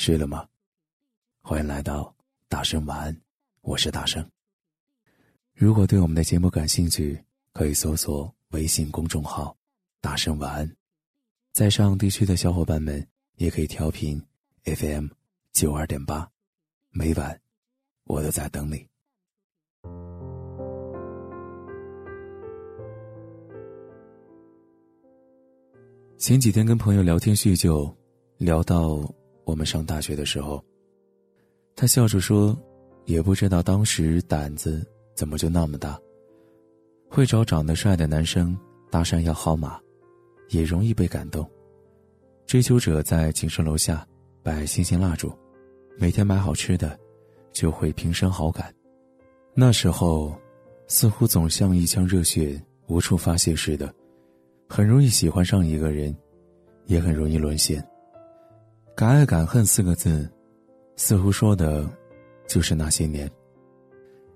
睡了吗？欢迎来到大声晚安，我是大声。如果对我们的节目感兴趣，可以搜索微信公众号“大声晚安”。在上地区的小伙伴们也可以调频 FM 九二点八，每晚我都在等你。前几天跟朋友聊天叙旧。聊到我们上大学的时候，他笑着说：“也不知道当时胆子怎么就那么大，会找长得帅的男生搭讪要号码，也容易被感动。追求者在寝室楼下摆星星蜡烛，每天买好吃的，就会平生好感。那时候，似乎总像一腔热血无处发泄似的，很容易喜欢上一个人，也很容易沦陷。”敢爱敢恨四个字，似乎说的，就是那些年。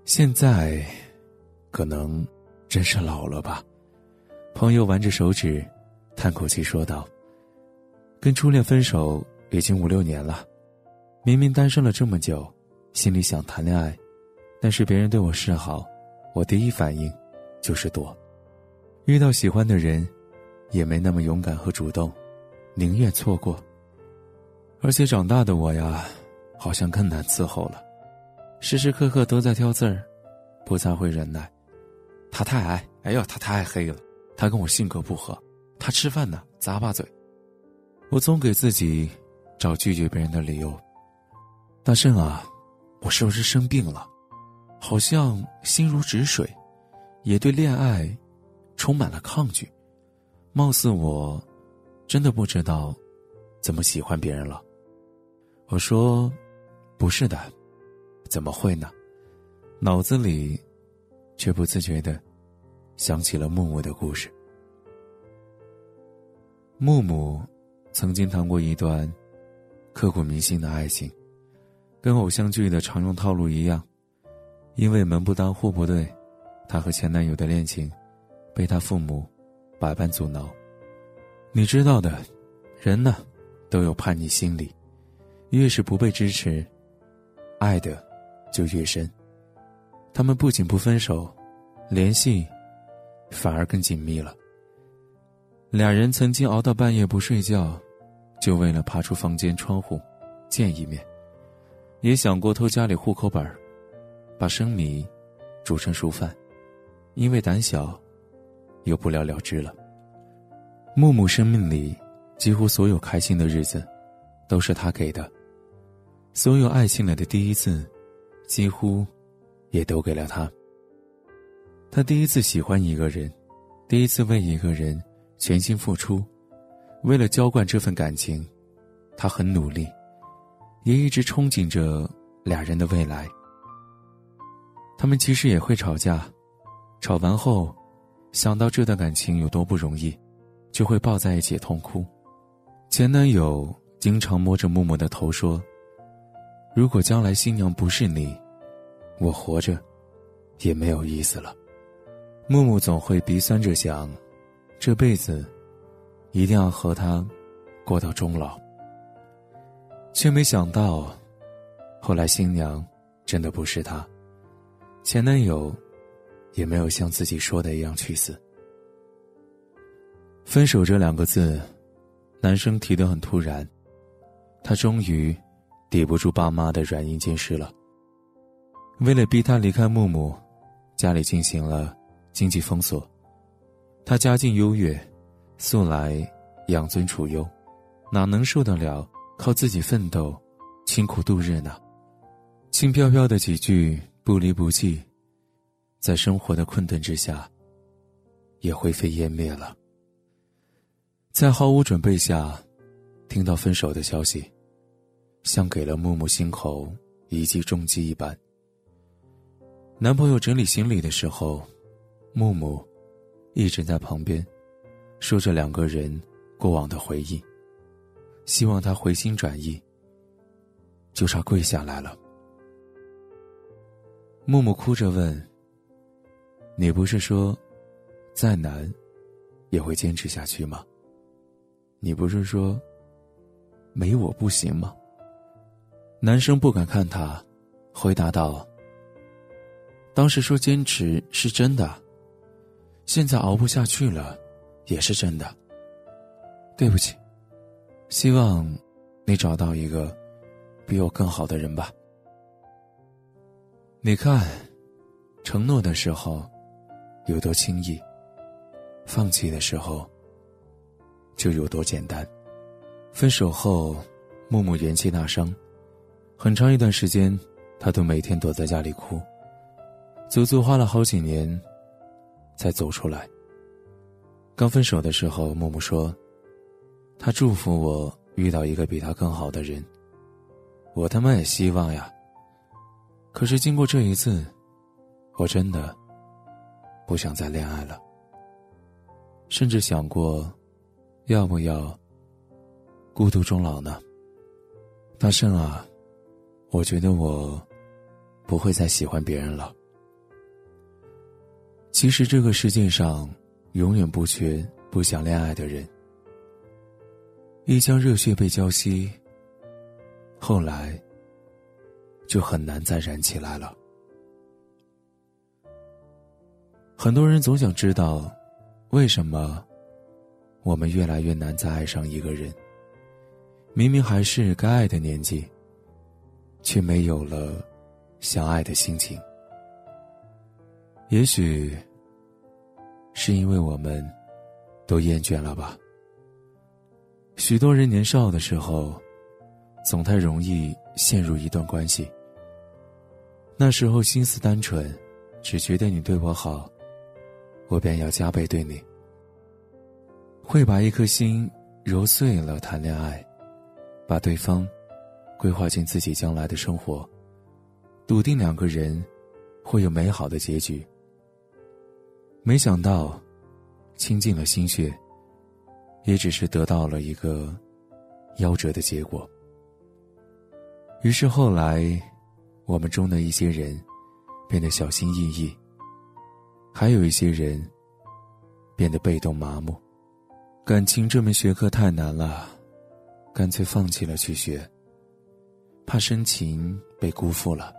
现在，可能真是老了吧。朋友玩着手指，叹口气说道：“跟初恋分手已经五六年了，明明单身了这么久，心里想谈恋爱，但是别人对我示好，我第一反应就是躲。遇到喜欢的人，也没那么勇敢和主动，宁愿错过。”而且长大的我呀，好像更难伺候了，时时刻刻都在挑刺儿，不再会忍耐。他太矮，哎呦，他太黑了，他跟我性格不合，他吃饭呢咂巴嘴。我总给自己找拒绝别人的理由。大圣啊，我是不是生病了？好像心如止水，也对恋爱充满了抗拒。貌似我真的不知道怎么喜欢别人了。我说：“不是的，怎么会呢？”脑子里却不自觉的想起了木木的故事。木木曾经谈过一段刻骨铭心的爱情，跟偶像剧的常用套路一样，因为门不当户不对，她和前男友的恋情被她父母百般阻挠。你知道的，人呢都有叛逆心理。越是不被支持，爱的就越深。他们不仅不分手，联系反而更紧密了。俩人曾经熬到半夜不睡觉，就为了爬出房间窗户见一面；也想过偷家里户口本把生米煮成熟饭，因为胆小，又不了了之了。木木生命里几乎所有开心的日子。都是他给的，所有爱情来的第一次，几乎也都给了他。他第一次喜欢一个人，第一次为一个人全心付出，为了浇灌这份感情，他很努力，也一直憧憬着俩人的未来。他们其实也会吵架，吵完后，想到这段感情有多不容易，就会抱在一起痛哭。前男友。经常摸着木木的头说：“如果将来新娘不是你，我活着也没有意思了。”木木总会鼻酸着想，这辈子一定要和他过到终老。却没想到，后来新娘真的不是他，前男友也没有像自己说的一样去死。分手这两个字，男生提的很突然。他终于抵不住爸妈的软硬兼施了。为了逼他离开木木，家里进行了经济封锁。他家境优越，素来养尊处优，哪能受得了靠自己奋斗、清苦度日呢？轻飘飘的几句不离不弃，在生活的困顿之下，也灰飞烟灭了。在毫无准备下，听到分手的消息，像给了木木心口一记重击一般。男朋友整理行李的时候，木木一直在旁边，说着两个人过往的回忆，希望他回心转意。就差跪下来了。木木哭着问：“你不是说，再难，也会坚持下去吗？”你不是说，没我不行吗？男生不敢看他，回答道：“当时说坚持是真的，现在熬不下去了，也是真的。对不起，希望你找到一个比我更好的人吧。你看，承诺的时候有多轻易，放弃的时候。”就有多简单。分手后，木木元气大伤，很长一段时间，他都每天躲在家里哭，足足花了好几年，才走出来。刚分手的时候，木木说：“他祝福我遇到一个比他更好的人。”我他妈也希望呀。可是经过这一次，我真的不想再恋爱了，甚至想过。要不要孤独终老呢？大圣啊，我觉得我不会再喜欢别人了。其实这个世界上永远不缺不想恋爱的人。一腔热血被浇熄，后来就很难再燃起来了。很多人总想知道，为什么？我们越来越难再爱上一个人。明明还是该爱的年纪，却没有了相爱的心情。也许是因为我们都厌倦了吧。许多人年少的时候，总太容易陷入一段关系。那时候心思单纯，只觉得你对我好，我便要加倍对你。会把一颗心揉碎了谈恋爱，把对方规划进自己将来的生活，笃定两个人会有美好的结局。没想到，倾尽了心血，也只是得到了一个夭折的结果。于是后来，我们中的一些人变得小心翼翼，还有一些人变得被动麻木。感情这门学科太难了，干脆放弃了去学。怕深情被辜负了，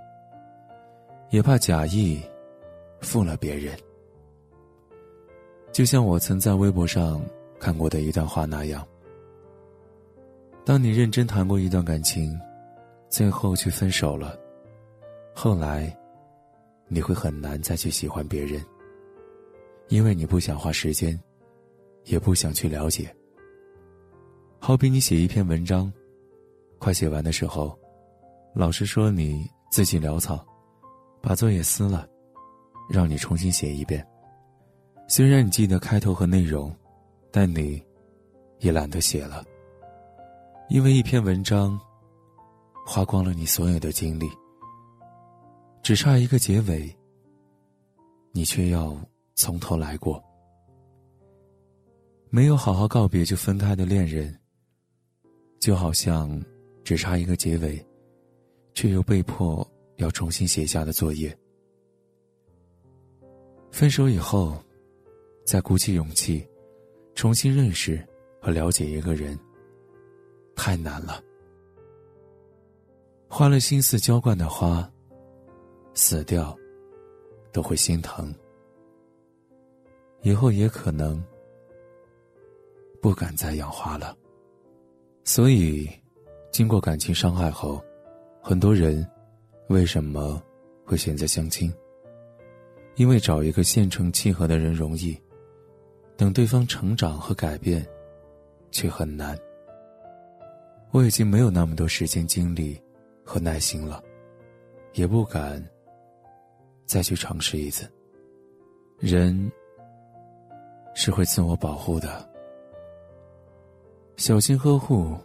也怕假意负了别人。就像我曾在微博上看过的一段话那样：当你认真谈过一段感情，最后却分手了，后来你会很难再去喜欢别人，因为你不想花时间。也不想去了解。好比你写一篇文章，快写完的时候，老师说你字迹潦草，把作业撕了，让你重新写一遍。虽然你记得开头和内容，但你也懒得写了，因为一篇文章花光了你所有的精力，只差一个结尾，你却要从头来过。没有好好告别就分开的恋人，就好像只差一个结尾，却又被迫要重新写下的作业。分手以后，再鼓起勇气，重新认识和了解一个人，太难了。花了心思浇灌的花，死掉，都会心疼。以后也可能。不敢再养花了。所以，经过感情伤害后，很多人为什么会选择相亲？因为找一个现成契合的人容易，等对方成长和改变，却很难。我已经没有那么多时间、精力和耐心了，也不敢再去尝试一次。人是会自我保护的，小心呵护，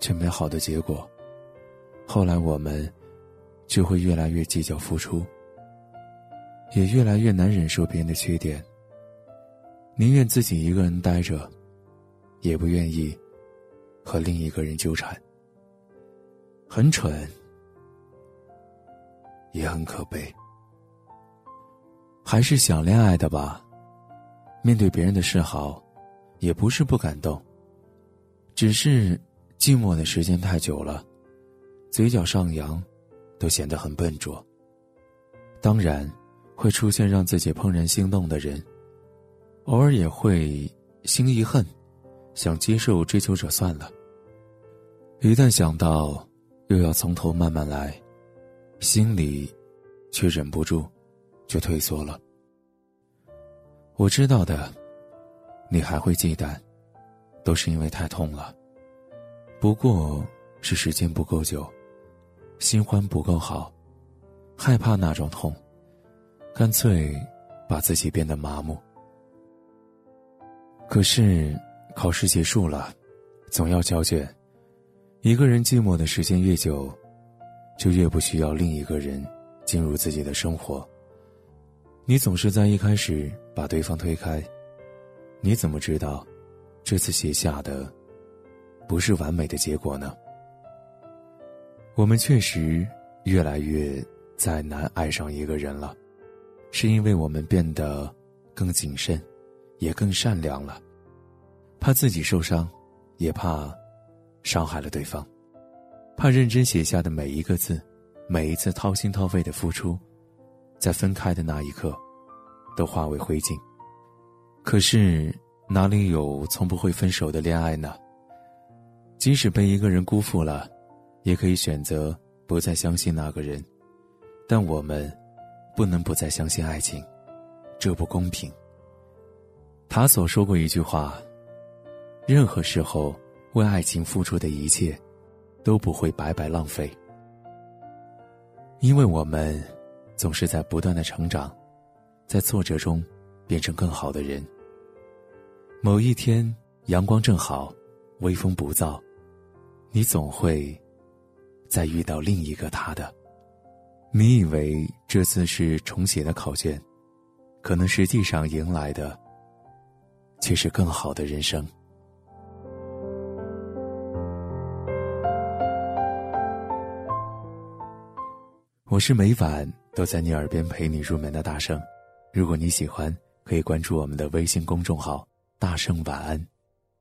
却没好的结果。后来我们就会越来越计较付出，也越来越难忍受别人的缺点。宁愿自己一个人待着，也不愿意和另一个人纠缠。很蠢，也很可悲。还是想恋爱的吧。面对别人的示好，也不是不感动，只是寂寞的时间太久了，嘴角上扬，都显得很笨拙。当然，会出现让自己怦然心动的人。偶尔也会心一恨，想接受追求者算了。一旦想到又要从头慢慢来，心里却忍不住就退缩了。我知道的，你还会忌惮，都是因为太痛了。不过是时间不够久，新欢不够好，害怕那种痛，干脆把自己变得麻木。可是，考试结束了，总要交卷。一个人寂寞的时间越久，就越不需要另一个人进入自己的生活。你总是在一开始把对方推开，你怎么知道，这次写下的不是完美的结果呢？我们确实越来越再难爱上一个人了，是因为我们变得更谨慎。也更善良了，怕自己受伤，也怕伤害了对方，怕认真写下的每一个字，每一次掏心掏肺的付出，在分开的那一刻，都化为灰烬。可是哪里有从不会分手的恋爱呢？即使被一个人辜负了，也可以选择不再相信那个人，但我们不能不再相信爱情，这不公平。他所说过一句话：“任何时候为爱情付出的一切，都不会白白浪费。”因为我们总是在不断的成长，在挫折中变成更好的人。某一天，阳光正好，微风不燥，你总会再遇到另一个他的。你以为这次是重写的考卷，可能实际上迎来的。却是更好的人生。我是每晚都在你耳边陪你入眠的大圣。如果你喜欢，可以关注我们的微信公众号“大圣晚安”。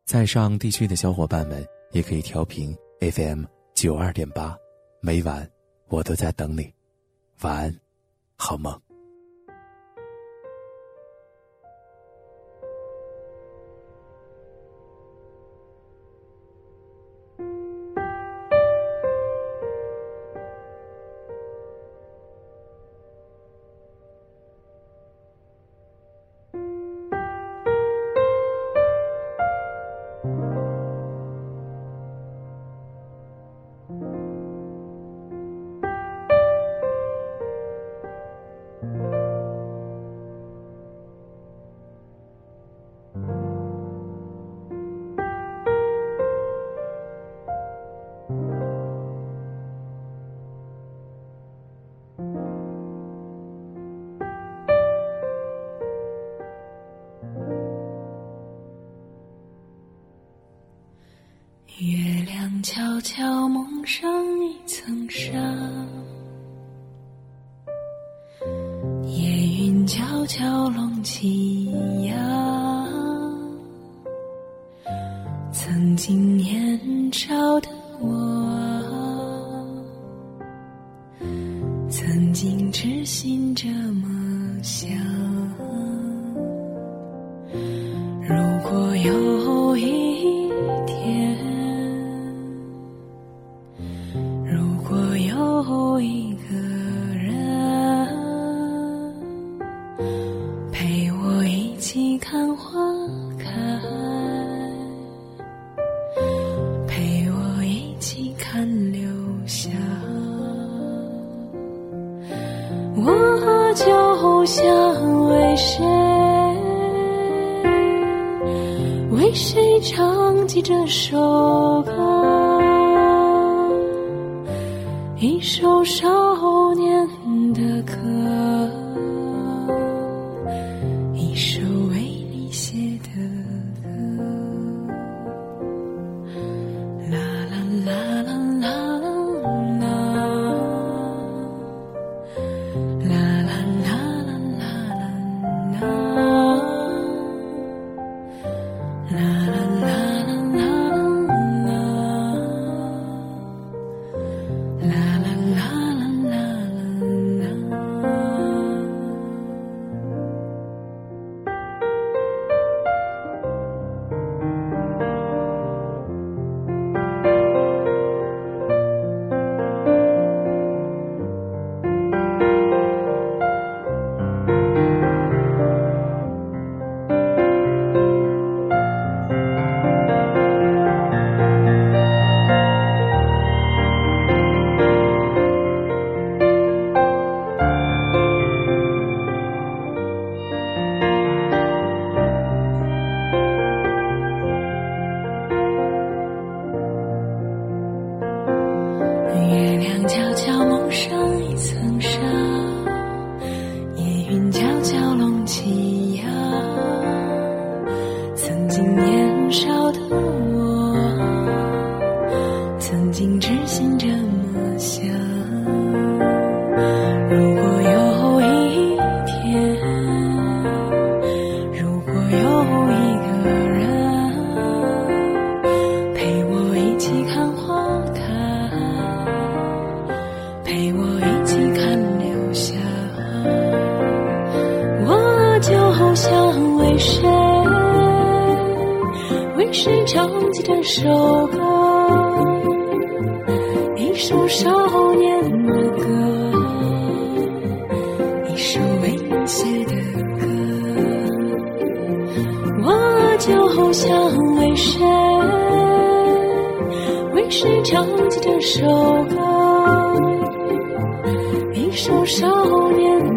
在上地区的小伙伴们也可以调频 FM 九二点八，每晚我都在等你。晚安，好梦。唱起这首歌？一首少年的歌。多少年